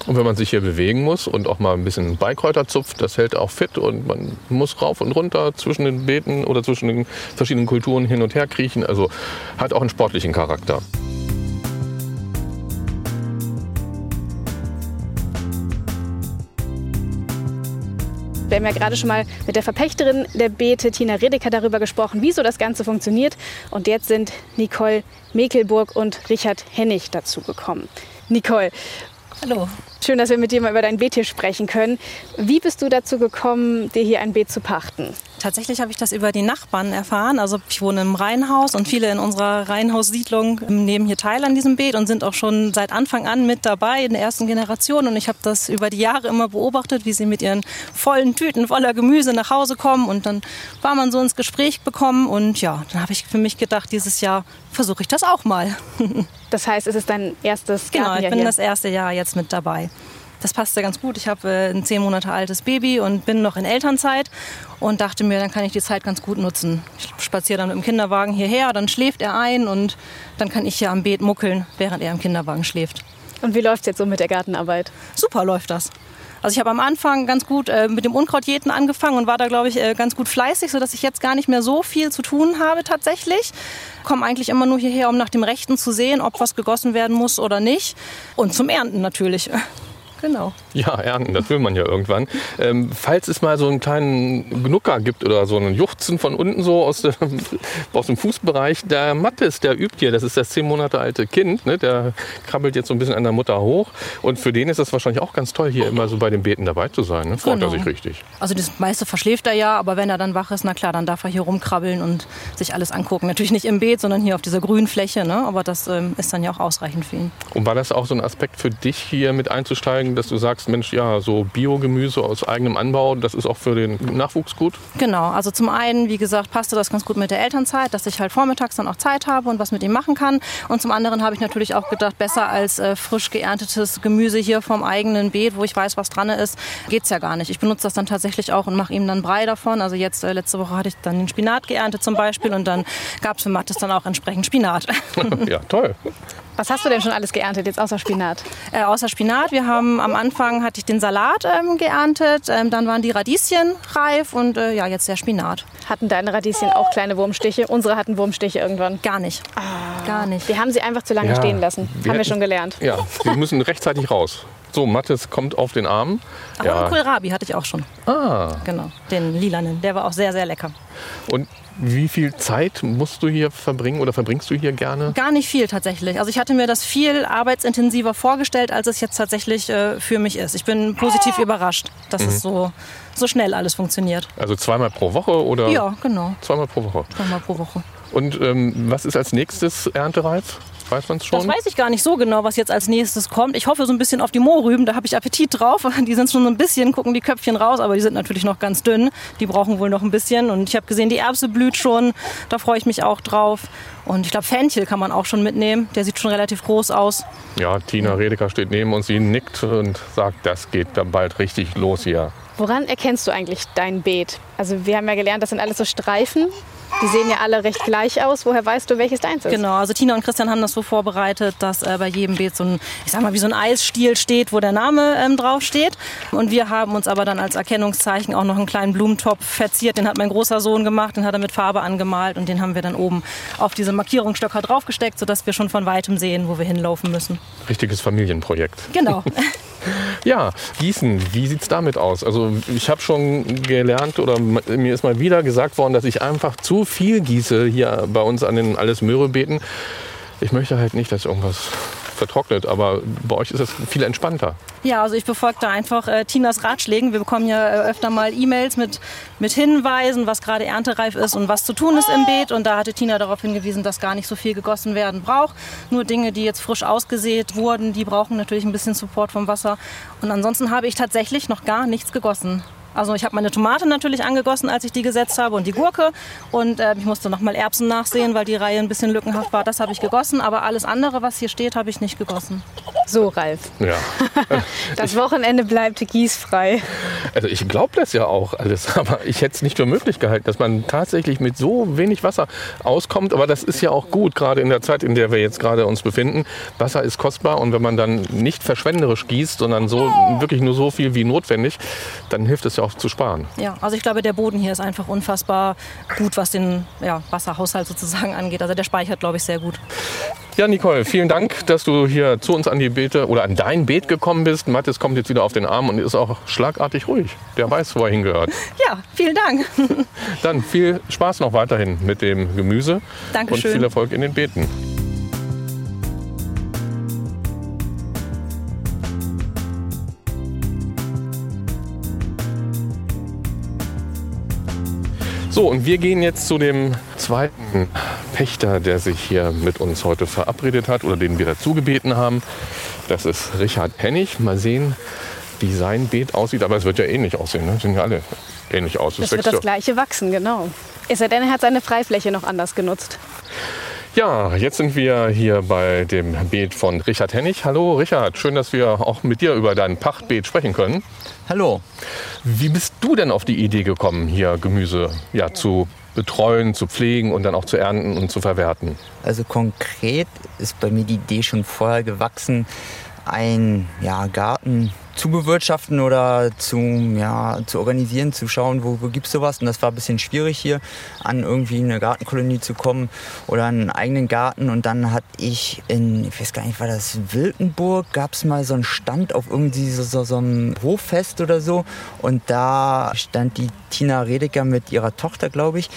Und wenn man sich hier bewegen muss und auch mal ein bisschen Beikräuter zupft, das hält auch fit und man muss rauf und runter zwischen den Beeten oder zwischen den verschiedenen Kulturen hin und her kriechen. Also hat auch einen sportlichen Charakter. Wir haben ja gerade schon mal mit der Verpächterin der Beete, Tina Redeker, darüber gesprochen, wie so das Ganze funktioniert. Und jetzt sind Nicole Mekelburg und Richard Hennig dazugekommen. Nicole, Hallo. Schön, dass wir mit dir mal über dein Beet hier sprechen können. Wie bist du dazu gekommen, dir hier ein Beet zu pachten? Tatsächlich habe ich das über die Nachbarn erfahren. Also ich wohne im Reihenhaus und viele in unserer Reihenhaussiedlung nehmen hier teil an diesem Beet und sind auch schon seit Anfang an mit dabei in der ersten Generation. Und ich habe das über die Jahre immer beobachtet, wie sie mit ihren vollen Tüten voller Gemüse nach Hause kommen. Und dann war man so ins Gespräch bekommen. Und ja, dann habe ich für mich gedacht, dieses Jahr versuche ich das auch mal. <laughs> Das heißt, es ist dein erstes Genau, Gartenjahr ich bin hier. das erste Jahr jetzt mit dabei. Das passte ganz gut. Ich habe äh, ein zehn Monate altes Baby und bin noch in Elternzeit und dachte mir, dann kann ich die Zeit ganz gut nutzen. Ich spaziere dann mit dem Kinderwagen hierher, dann schläft er ein und dann kann ich hier am Beet muckeln, während er im Kinderwagen schläft. Und wie läuft es jetzt so mit der Gartenarbeit? Super läuft das. Also ich habe am Anfang ganz gut äh, mit dem Unkrautjäten angefangen und war da, glaube ich, äh, ganz gut fleißig, sodass ich jetzt gar nicht mehr so viel zu tun habe tatsächlich. Komme eigentlich immer nur hierher, um nach dem Rechten zu sehen, ob was gegossen werden muss oder nicht. Und zum Ernten natürlich. Genau. Ja, ernten, das will man ja irgendwann. Ähm, falls es mal so einen kleinen Gnucker gibt oder so einen Juchzen von unten so aus dem, <laughs> aus dem Fußbereich, der Mattes, der übt hier, das ist das zehn Monate alte Kind, ne? der krabbelt jetzt so ein bisschen an der Mutter hoch. Und für den ist das wahrscheinlich auch ganz toll, hier immer so bei den Beeten dabei zu sein. Ne? Freut er Genau. sich richtig. Also das meiste verschläft er ja, aber wenn er dann wach ist, na klar, dann darf er hier rumkrabbeln und sich alles angucken. Natürlich nicht im Beet, sondern hier auf dieser grünen Fläche, ne? aber das ähm, ist dann ja auch ausreichend für ihn. Und war das auch so ein Aspekt für dich hier mit einzusteigen, dass du sagst, Mensch, ja, so Biogemüse aus eigenem Anbau, das ist auch für den Nachwuchs gut? Genau, also zum einen, wie gesagt, passte das ganz gut mit der Elternzeit, dass ich halt vormittags dann auch Zeit habe und was mit ihm machen kann. Und zum anderen habe ich natürlich auch gedacht, besser als äh, frisch geerntetes Gemüse hier vom eigenen Beet, wo ich weiß, was dran ist, geht's ja gar nicht. Ich benutze das dann tatsächlich auch und mache ihm dann Brei davon. Also jetzt, äh, letzte Woche hatte ich dann den Spinat geerntet zum Beispiel und dann gab's für Mattes dann auch entsprechend Spinat. <laughs> ja, toll. Was hast du denn schon alles geerntet, jetzt außer Spinat? Äh, außer Spinat. Wir haben am Anfang hatte ich den Salat ähm, geerntet, ähm, dann waren die Radieschen reif und äh, ja, jetzt der Spinat. Hatten deine Radieschen auch kleine Wurmstiche? Unsere hatten Wurmstiche irgendwann. Gar nicht. Gar nicht. Wir haben sie einfach zu lange Ja, stehen lassen. wir haben wir hätten- schon gelernt. Ja, die müssen rechtzeitig raus. So, Mattes kommt auf den Arm. Aber einen Kohlrabi hatte ich auch schon. Ah, Genau, den lilanen. Der war auch sehr, sehr lecker. und wie viel Zeit musst du hier verbringen oder verbringst du hier gerne? Gar nicht viel tatsächlich. Also ich hatte mir das viel arbeitsintensiver vorgestellt, als es jetzt tatsächlich äh, für mich ist. Ich bin positiv überrascht, dass es so, so schnell alles funktioniert. Also zweimal pro Woche oder? Ja, genau. Zweimal pro Woche. Zweimal pro Woche. Und ähm, was ist als nächstes erntereif? Weiß man es Das schon? weiß ich gar nicht so genau, was jetzt als nächstes kommt. Ich hoffe so ein bisschen auf die Mohrrüben, da habe ich Appetit drauf. <laughs> Die sind schon so ein bisschen, gucken die Köpfchen raus, aber die sind natürlich noch ganz dünn. Die brauchen wohl noch ein bisschen. Und ich habe gesehen, die Erbse blüht schon. Da freue ich mich auch drauf. Und ich glaube, Fenchel kann man auch schon mitnehmen. Der sieht schon relativ groß aus. Ja, Tina Redeker steht neben uns, sie nickt und sagt, das geht dann bald richtig los hier. Woran erkennst du eigentlich dein Beet? Also wir haben ja gelernt, das sind alles so Streifen. Die sehen ja alle recht gleich aus. Woher weißt du, welches deins ist? Genau, also Tina und Christian haben das so vorbereitet, dass äh, bei jedem Beet so ein, ich sag mal, wie so ein Eisstiel steht, wo der Name ähm, drauf steht. Und wir haben uns aber dann als Erkennungszeichen auch noch einen kleinen Blumentopf verziert. Den hat mein großer Sohn gemacht, den hat er mit Farbe angemalt und den haben wir dann oben auf diese Markierungsstöcker draufgesteckt, sodass wir schon von weitem sehen, wo wir hinlaufen müssen. Richtiges Familienprojekt. Genau. <laughs> <laughs> Ja, Gießen, wie sieht's damit aus? Also ich habe schon gelernt oder mir ist mal wieder gesagt worden, dass ich einfach zu viel gieße hier bei uns an den alles Möhrebeeten. Ich möchte halt nicht, dass irgendwas vertrocknet, aber bei euch ist das viel entspannter. Ja, also ich befolge da einfach äh, Tinas Ratschlägen. Wir bekommen ja äh, öfter mal E-Mails mit, mit Hinweisen, was gerade erntereif ist und was zu tun ist im Beet. Und da hatte Tina darauf hingewiesen, dass gar nicht so viel gegossen werden braucht. Nur Dinge, die jetzt frisch ausgesät wurden, die brauchen natürlich ein bisschen Support vom Wasser. Und ansonsten habe ich tatsächlich noch gar nichts gegossen. Also ich habe meine Tomate natürlich angegossen, als ich die gesetzt habe und die Gurke. Und äh, ich musste noch mal Erbsen nachsehen, weil die Reihe ein bisschen lückenhaft war. Das habe ich gegossen. Aber alles andere, was hier steht, habe ich nicht gegossen. So, Ralf. Ja. <laughs> Das Wochenende bleibt gießfrei. Also ich glaube das ja auch alles, <laughs> aber ich hätte es nicht für möglich gehalten, dass man tatsächlich mit so wenig Wasser auskommt. Aber das ist ja auch gut, gerade in der Zeit, in der wir jetzt gerade uns befinden. Wasser ist kostbar und wenn man dann nicht verschwenderisch gießt, sondern so wirklich nur so viel wie notwendig, dann hilft es ja auch zu sparen. Ja, also ich glaube, der Boden hier ist einfach unfassbar gut, was den ja, Wasserhaushalt sozusagen angeht. Also der speichert, glaube ich, sehr gut. Ja, Nicole, vielen Dank, dass du hier zu uns an die Beete oder an dein Beet gekommen bist. Mathis kommt jetzt wieder auf den Arm und ist auch schlagartig ruhig. Der weiß, wo er hingehört. <laughs> Ja, vielen Dank. Dann viel Spaß noch weiterhin mit dem Gemüse Dankeschön. und viel Erfolg in den Beeten. So, und wir gehen jetzt zu dem zweiten Pächter, der sich hier mit uns heute verabredet hat oder den wir dazu gebeten haben. Das ist Richard Hennig. Mal sehen, wie sein Beet aussieht. Aber es wird ja ähnlich aussehen. Ne? Sehen ja alle ähnlich aus. Es wird das gleiche wachsen, genau. Ist er denn, er hat seine Freifläche noch anders genutzt. Ja, jetzt sind wir hier bei dem Beet von Richard Hennig. Hallo Richard, schön, dass wir auch mit dir über dein Pachtbeet sprechen können. Hallo. Wie bist du denn auf die Idee gekommen, hier Gemüse ja, zu betreuen, zu pflegen und dann auch zu ernten und zu verwerten? Also konkret ist bei mir die Idee schon vorher gewachsen, einen ja, Garten zu bewirtschaften oder zu, ja, zu organisieren, zu schauen, wo, wo gibt es sowas. Und das war ein bisschen schwierig hier, an irgendwie eine Gartenkolonie zu kommen oder einen eigenen Garten. Und dann hatte ich in, ich weiß gar nicht, war das Wilkenburg, gab es mal so einen Stand auf irgendwie so, so, so einem Hoffest oder so. Und da stand die Tina Redeker mit ihrer Tochter, glaube ich.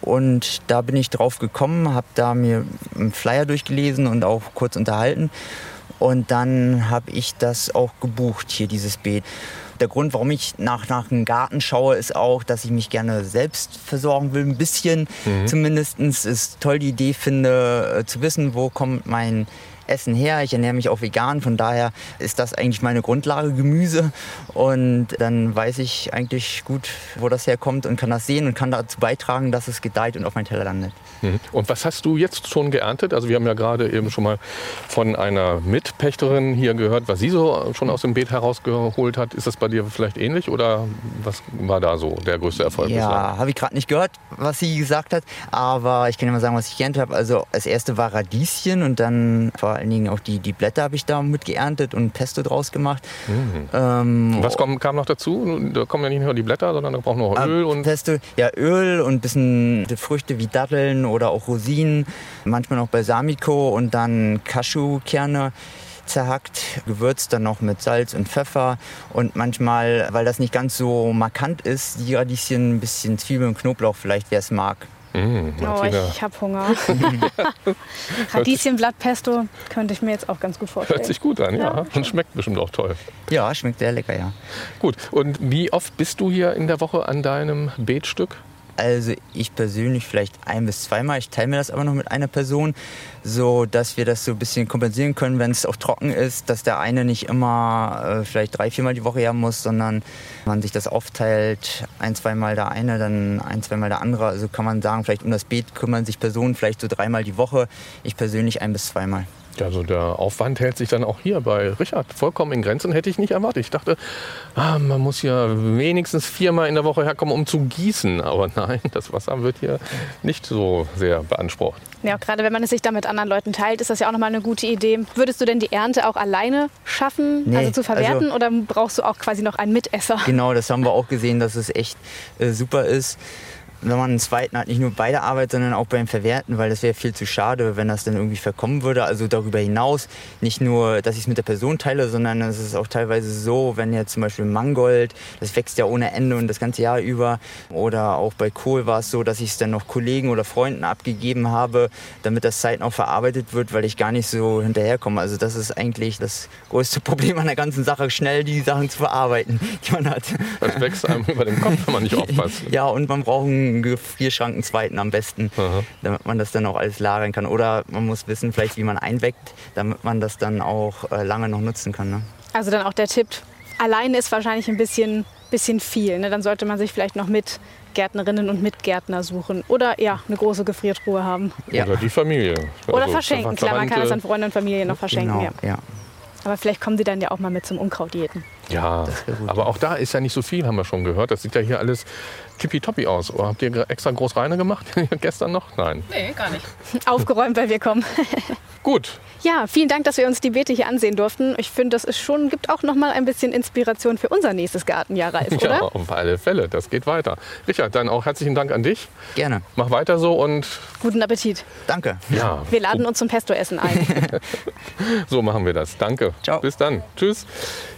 Und da bin ich drauf gekommen, habe da mir einen Flyer durchgelesen und auch kurz unterhalten. Und dann habe ich das auch gebucht, hier dieses Beet. Der Grund, warum ich nach, nach einem Garten schaue, ist auch, dass ich mich gerne selbst versorgen will. Ein bisschen mhm. zumindest. Ist toll die Idee finde, äh, zu wissen, wo kommt mein Essen her. Ich ernähre mich auch vegan, von daher ist das eigentlich meine Grundlage Gemüse. Und dann weiß ich eigentlich gut, wo das herkommt und kann das sehen und kann dazu beitragen, dass es gedeiht und auf meinen Teller landet. Mhm. Und was hast du jetzt schon geerntet? Also wir haben ja gerade eben schon mal von einer Mitpächterin hier gehört, was sie so schon aus dem Beet herausgeholt hat. Ist das bei dir vielleicht ähnlich oder was war da so der größte Erfolg? Ja, habe ich gerade nicht gehört, was sie gesagt hat, aber ich kann ja mal sagen, was ich geerntet habe. Also das erste war Radieschen und dann vor allen Dingen auch die, die Blätter habe ich da mit geerntet und Pesto draus gemacht. Mhm. Ähm, was kam, kam, noch dazu? Da kommen ja nicht nur die Blätter, sondern da braucht noch ah, Öl und Pesto, ja Öl und ein bisschen Früchte wie Datteln oder auch Rosinen, manchmal noch Balsamico und dann Cashewkerne zerhackt, gewürzt dann noch mit Salz und Pfeffer und manchmal, weil das nicht ganz so markant ist, die Radieschen ein bisschen Zwiebel und Knoblauch vielleicht, wer es mag. Mmh, oh, ich habe Hunger. <laughs> <laughs> Radieschenblattpesto könnte ich mir jetzt auch ganz gut vorstellen. Hört sich gut an, ja. ja. Und schmeckt bestimmt auch toll. Ja, schmeckt sehr lecker, ja. Gut, und wie oft bist du hier in der Woche an deinem Beetstück? Also ich persönlich vielleicht ein bis zweimal. Ich teile mir das aber noch mit einer Person, so dass wir das so ein bisschen kompensieren können, wenn es auch trocken ist, dass der eine nicht immer äh, vielleicht drei, viermal die Woche her muss, sondern man sich das aufteilt, ein, zweimal der eine, dann ein, zweimal der andere. Also kann man sagen, vielleicht um das Beet kümmern sich Personen vielleicht so dreimal die Woche. Ich persönlich ein bis zweimal. Also der Aufwand hält sich dann auch hier bei Richard vollkommen in Grenzen, hätte ich nicht erwartet. Ich dachte, ah, man muss ja wenigstens viermal in der Woche herkommen, um zu gießen. Aber nein, das Wasser wird hier nicht so sehr beansprucht. Ja, gerade wenn man es sich dann mit anderen Leuten teilt, ist das ja auch nochmal eine gute Idee. Würdest du denn die Ernte auch alleine schaffen, nee, also zu verwerten, also, oder brauchst du auch quasi noch einen Mitesser? Genau, das haben wir auch gesehen, dass es echt äh, super ist wenn man einen zweiten hat, nicht nur bei der Arbeit, sondern auch beim Verwerten, weil das wäre viel zu schade, wenn das dann irgendwie verkommen würde. Also darüber hinaus nicht nur, dass ich es mit der Person teile, sondern es ist auch teilweise so, wenn jetzt zum Beispiel Mangold, das wächst ja ohne Ende und das ganze Jahr über. Oder auch bei Kohl war es so, dass ich es dann noch Kollegen oder Freunden abgegeben habe, damit das Zeit noch verarbeitet wird, weil ich gar nicht so hinterherkomme. Also das ist eigentlich das größte <laughs> Problem an der ganzen Sache, schnell die Sachen zu verarbeiten, die man hat. Das wächst einem über den Kopf, wenn man nicht aufpasst. Ja, und man braucht einen einen Gefrierschrank, einen zweiten am besten, Aha. damit man das dann auch alles lagern kann. Oder man muss wissen, vielleicht wie man einweckt, damit man das dann auch äh, lange noch nutzen kann. Ne? Also dann auch der Tipp, alleine ist wahrscheinlich ein bisschen, bisschen viel. Ne? Dann sollte man sich vielleicht noch mit Gärtnerinnen und Mitgärtner suchen. Oder ja, eine große Gefriertruhe haben. Ja. Oder die Familie. Oder also verschenken. Klar, man kann es an Freunde und Familie noch verschenken. Genau, ja. ja. Aber vielleicht kommen sie dann ja auch mal mit zum Unkrautdiäten. Ja, <laughs> aber auch da ist ja nicht so viel, haben wir schon gehört. Das sieht ja hier alles tippitoppi aus. Oder habt ihr extra groß reine gemacht <laughs> gestern noch? Nein. Nee, gar nicht. <laughs> Aufgeräumt, weil wir kommen. Gut. Ja, vielen Dank, dass wir uns die Beete hier ansehen durften. Ich finde, das ist schon, gibt auch noch mal ein bisschen Inspiration für unser nächstes Gartenjahr, Ralf, oder? Ja, auf alle Fälle. Das geht weiter. Richard, dann auch herzlichen Dank an dich. Gerne. Mach weiter so und... Guten Appetit. Danke. Ja. Wir laden uns zum Pesto-Essen ein. so machen wir das. Danke. Ciao. Bis dann. Tschüss.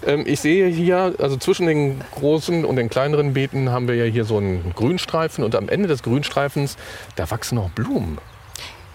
Ähm, ich sehe hier, also zwischen den großen und den kleineren Beeten haben wir ja hier so einen Grünstreifen und am Ende des Grünstreifens, da wachsen noch Blumen.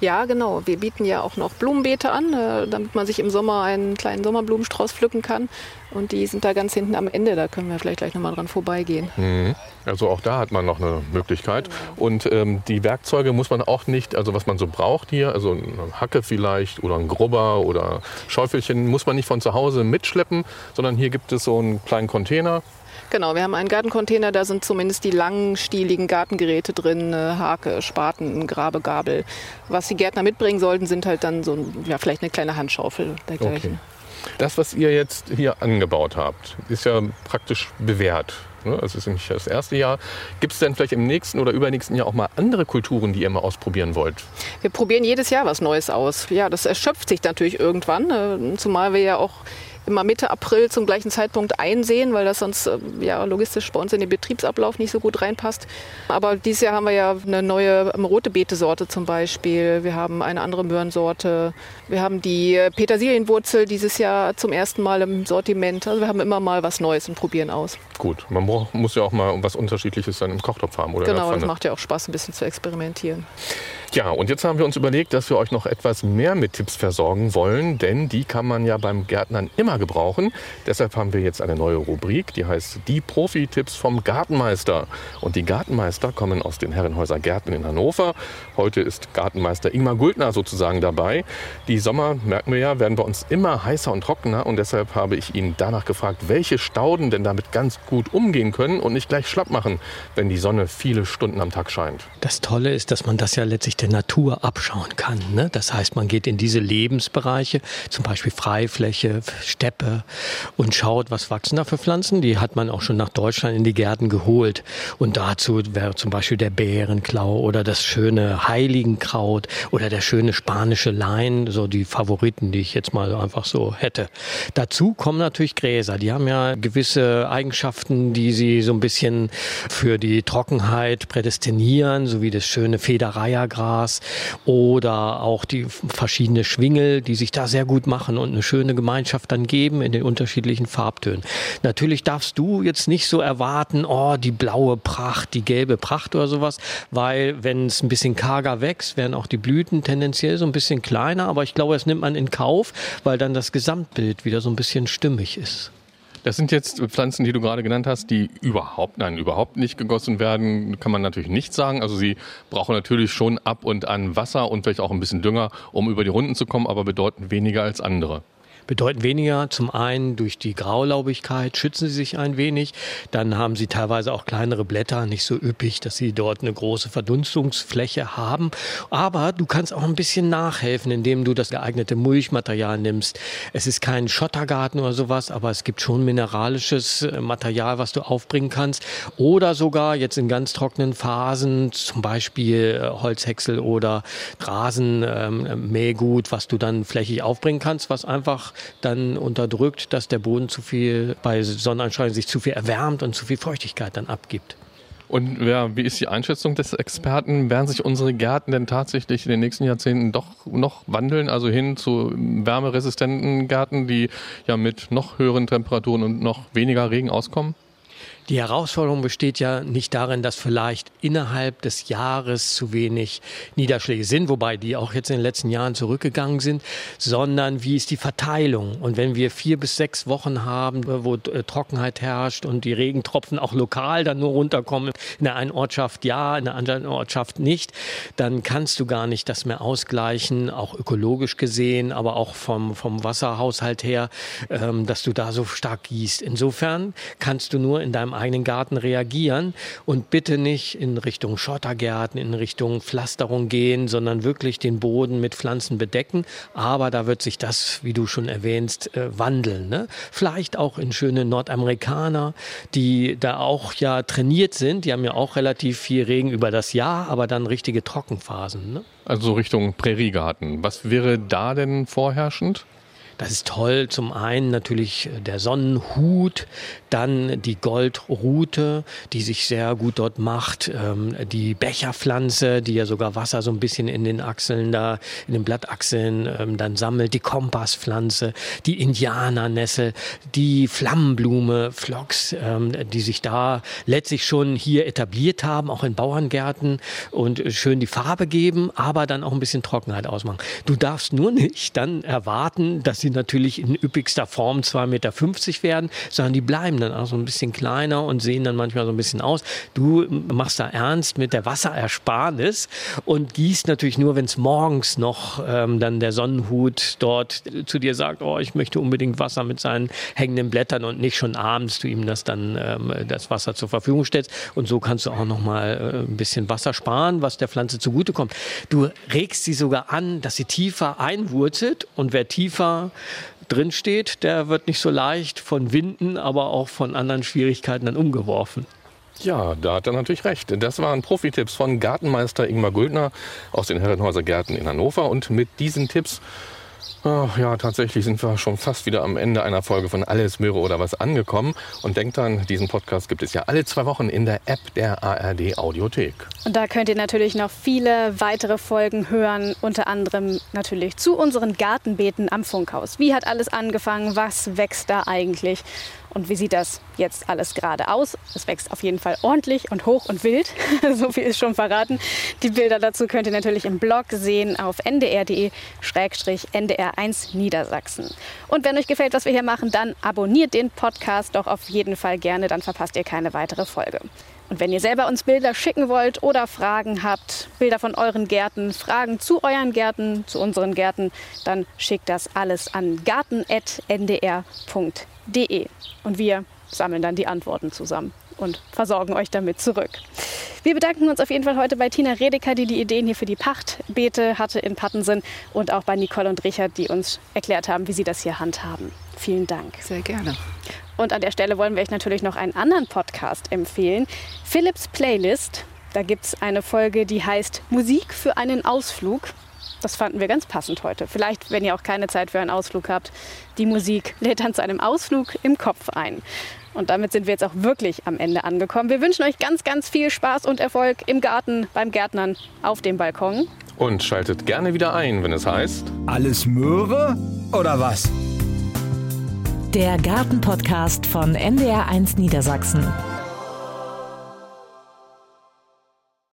Ja, genau. Wir bieten ja auch noch Blumenbeete an, äh, damit man sich im Sommer einen kleinen Sommerblumenstrauß pflücken kann. Und die sind da ganz hinten am Ende. Da können wir vielleicht gleich nochmal dran vorbeigehen. Mhm. Also auch da hat man noch eine Möglichkeit. Und ähm, die Werkzeuge muss man auch nicht, also was man so braucht hier, also eine Hacke vielleicht oder ein Grubber oder Schäufelchen, muss man nicht von zu Hause mitschleppen, sondern hier gibt es so einen kleinen Container. Genau, wir haben einen Gartencontainer, da sind zumindest die langstieligen Gartengeräte drin, Hake, Spaten, Grabe, Gabel. Was die Gärtner mitbringen sollten, sind halt dann so ja, vielleicht eine kleine Handschaufel dergleichen. Okay. Das, was ihr jetzt hier angebaut habt, ist ja praktisch bewährt. Ne? Es ist nämlich das erste Jahr. Gibt es denn vielleicht im nächsten oder übernächsten Jahr auch mal andere Kulturen, die ihr mal ausprobieren wollt? Wir probieren jedes Jahr was Neues aus. Ja, das erschöpft sich natürlich irgendwann, äh, zumal wir ja auch immer Mitte April zum gleichen Zeitpunkt einsehen, weil das sonst äh, ja, logistisch bei uns in den Betriebsablauf nicht so gut reinpasst. Aber dieses Jahr haben wir ja eine neue ähm, rote Beetesorte zum Beispiel. Wir haben eine andere Möhrensorte. Wir haben die Petersilienwurzel dieses Jahr zum ersten Mal im Sortiment. Also wir haben immer mal was Neues und probieren aus. Gut, man muss ja auch mal was Unterschiedliches dann im Kochtopf haben. Oder genau, das macht ja auch Spaß, ein bisschen zu experimentieren. Ja, und jetzt haben wir uns überlegt, dass wir euch noch etwas mehr mit Tipps versorgen wollen, denn die kann man ja beim Gärtnern immer gebrauchen. Deshalb haben wir jetzt eine neue Rubrik, die heißt Die Profi-Tipps vom Gartenmeister. Und die Gartenmeister kommen aus den Herrenhäuser Gärten in Hannover. Heute ist Gartenmeister Ingmar Guldner sozusagen dabei. Die Sommer, merken wir ja, werden bei uns immer heißer und trockener und deshalb habe ich ihn danach gefragt, welche Stauden denn damit ganz gut umgehen können und nicht gleich schlapp machen, wenn die Sonne viele Stunden am Tag scheint. Das Tolle ist, dass man das ja letztlich der Natur abschauen kann. Ne? Das heißt, man geht in diese Lebensbereiche, zum Beispiel Freifläche, Steppe und schaut, was wachsen da für Pflanzen. Die hat man auch schon nach Deutschland in die Gärten geholt. Und dazu wäre zum Beispiel der Bärenklau oder das schöne Heiligenkraut oder der schöne spanische Lein, so die Favoriten, die ich jetzt mal einfach so hätte. Dazu kommen natürlich Gräser. Die haben ja gewisse Eigenschaften, die sie so ein bisschen für die Trockenheit prädestinieren, so wie das schöne Federeiergras oder auch die verschiedenen Schwingel, die sich da sehr gut machen und eine schöne Gemeinschaft dann geben in den unterschiedlichen Farbtönen. Natürlich darfst du jetzt nicht so erwarten, oh, die blaue Pracht, die gelbe Pracht oder sowas, weil wenn es ein bisschen karger wächst, werden auch die Blüten tendenziell so ein bisschen kleiner, aber ich glaube, das nimmt man in Kauf, weil dann das Gesamtbild wieder so ein bisschen stimmig ist. Das sind jetzt Pflanzen, die du gerade genannt hast, die überhaupt, nein, überhaupt nicht gegossen werden, kann man natürlich nicht sagen. Also sie brauchen natürlich schon ab und an Wasser und vielleicht auch ein bisschen Dünger, um über die Runden zu kommen, aber bedeuten weniger als andere bedeuten weniger. Zum einen durch die Graulaubigkeit schützen sie sich ein wenig. Dann haben sie teilweise auch kleinere Blätter, nicht so üppig, dass sie dort eine große Verdunstungsfläche haben. Aber du kannst auch ein bisschen nachhelfen, indem du das geeignete Mulchmaterial nimmst. Es ist kein Schottergarten oder sowas, aber es gibt schon mineralisches äh, Material, was du aufbringen kannst. Oder sogar jetzt in ganz trockenen Phasen, zum Beispiel äh, Holzhäcksel oder Rasenmähgut, was du dann flächig aufbringen kannst, was einfach dann unterdrückt, dass der Boden zu viel bei Sonneneinstrahlung sich zu viel erwärmt und zu viel Feuchtigkeit dann abgibt. Und ja, wie ist die Einschätzung des Experten? Werden sich unsere Gärten denn tatsächlich in den nächsten Jahrzehnten doch noch wandeln, also hin zu wärmeresistenten Gärten, die ja mit noch höheren Temperaturen und noch weniger Regen auskommen? Die Herausforderung besteht ja nicht darin, dass vielleicht innerhalb des Jahres zu wenig Niederschläge sind, wobei die auch jetzt in den letzten Jahren zurückgegangen sind, sondern wie ist die Verteilung? Und wenn wir vier bis sechs Wochen haben, wo äh, Trockenheit herrscht und die Regentropfen auch lokal dann nur runterkommen, in der einen Ortschaft ja, in der anderen Ortschaft nicht, dann kannst du gar nicht das mehr ausgleichen, auch ökologisch gesehen, aber auch vom, vom Wasserhaushalt her, ähm, dass du da so stark gießt. Insofern kannst du nur in deinem eigenen Garten reagieren und bitte nicht in Richtung Schottergärten, in Richtung Pflasterung gehen, sondern wirklich den Boden mit Pflanzen bedecken. Aber da wird sich das, wie du schon erwähnst, äh, wandeln. Ne? Vielleicht auch in schöne Nordamerikaner, die da auch ja trainiert sind. Die haben ja auch relativ viel Regen über das Jahr, aber dann richtige Trockenphasen. Ne? Also Richtung Präriegarten. Was wäre da denn vorherrschend? Das ist toll. Zum einen natürlich der Sonnenhut, dann die Goldrute, die sich sehr gut dort macht, ähm, die Becherpflanze, die ja sogar Wasser so ein bisschen in den Achseln da, in den Blattachseln ähm, dann sammelt, die Kompasspflanze, die Indianernessel, die Flammenblume, Phlox, ähm, die sich da letztlich schon hier etabliert haben, auch in Bauerngärten und schön die Farbe geben, aber dann auch ein bisschen Trockenheit ausmachen. Du darfst nur nicht dann erwarten, dass sie natürlich in üppigster Form 2,50 Meter werden, sondern die bleiben dann auch so ein bisschen kleiner und sehen dann manchmal so ein bisschen aus. Du machst da ernst mit der Wasserersparnis und gießt natürlich nur, wenn es morgens noch ähm, dann der Sonnenhut dort zu dir sagt, oh, ich möchte unbedingt Wasser mit seinen hängenden Blättern und nicht schon abends du ihm das dann ähm, das Wasser zur Verfügung stellst. Und so kannst du auch noch mal äh, ein bisschen Wasser sparen, was der Pflanze zugutekommt. Du regst sie sogar an, dass sie tiefer einwurzelt und wer tiefer drin der wird nicht so leicht von Winden, aber auch von anderen Schwierigkeiten dann umgeworfen. Ja, da hat er natürlich recht. Das waren Profi-Tipps von Gartenmeister Ingmar Guldner aus den Herrenhäuser Gärten in Hannover. Und mit diesen Tipps Ach ja, tatsächlich sind wir schon fast wieder am Ende einer Folge von Alles Möhre oder was angekommen. Und denkt dran, diesen Podcast gibt es ja alle zwei Wochen in der App der ARD Audiothek. Und da könnt ihr natürlich noch viele weitere Folgen hören, unter anderem natürlich zu unseren Gartenbeeten am Funkhaus. Wie hat alles angefangen? Was wächst da eigentlich? Und wie sieht das jetzt alles gerade aus? Es wächst auf jeden Fall ordentlich und hoch und wild. <laughs> so viel ist schon verraten. Die Bilder dazu könnt ihr natürlich im Blog sehen auf ndr.de-ndr1 Niedersachsen. Und wenn euch gefällt, was wir hier machen, dann abonniert den Podcast doch auf jeden Fall gerne, dann verpasst ihr keine weitere Folge. Und wenn ihr selber uns Bilder schicken wollt oder Fragen habt, Bilder von euren Gärten, Fragen zu euren Gärten, zu unseren Gärten, dann schickt das alles an garten.ndr.de de. Und wir sammeln dann die Antworten zusammen und versorgen euch damit zurück. Wir bedanken uns auf jeden Fall heute bei Tina Redeker, die die Ideen hier für die Pachtbeete hatte in Pattensen und auch bei Nicole und Richard, die uns erklärt haben, wie sie das hier handhaben. Vielen Dank. Sehr gerne. Und an der Stelle wollen wir euch natürlich noch einen anderen Podcast empfehlen. Philips Playlist. Da gibt es eine Folge, die heißt Musik für einen Ausflug. Das fanden wir ganz passend heute. Vielleicht, wenn ihr auch keine Zeit für einen Ausflug habt, die Musik lädt dann zu einem Ausflug im Kopf ein. Und damit sind wir jetzt auch wirklich am Ende angekommen. Wir wünschen euch ganz, ganz viel Spaß und Erfolg im Garten, beim Gärtnern, auf dem Balkon. Und schaltet gerne wieder ein, wenn es heißt. Alles Möhre oder was? Der Gartenpodcast von NDR1 Niedersachsen.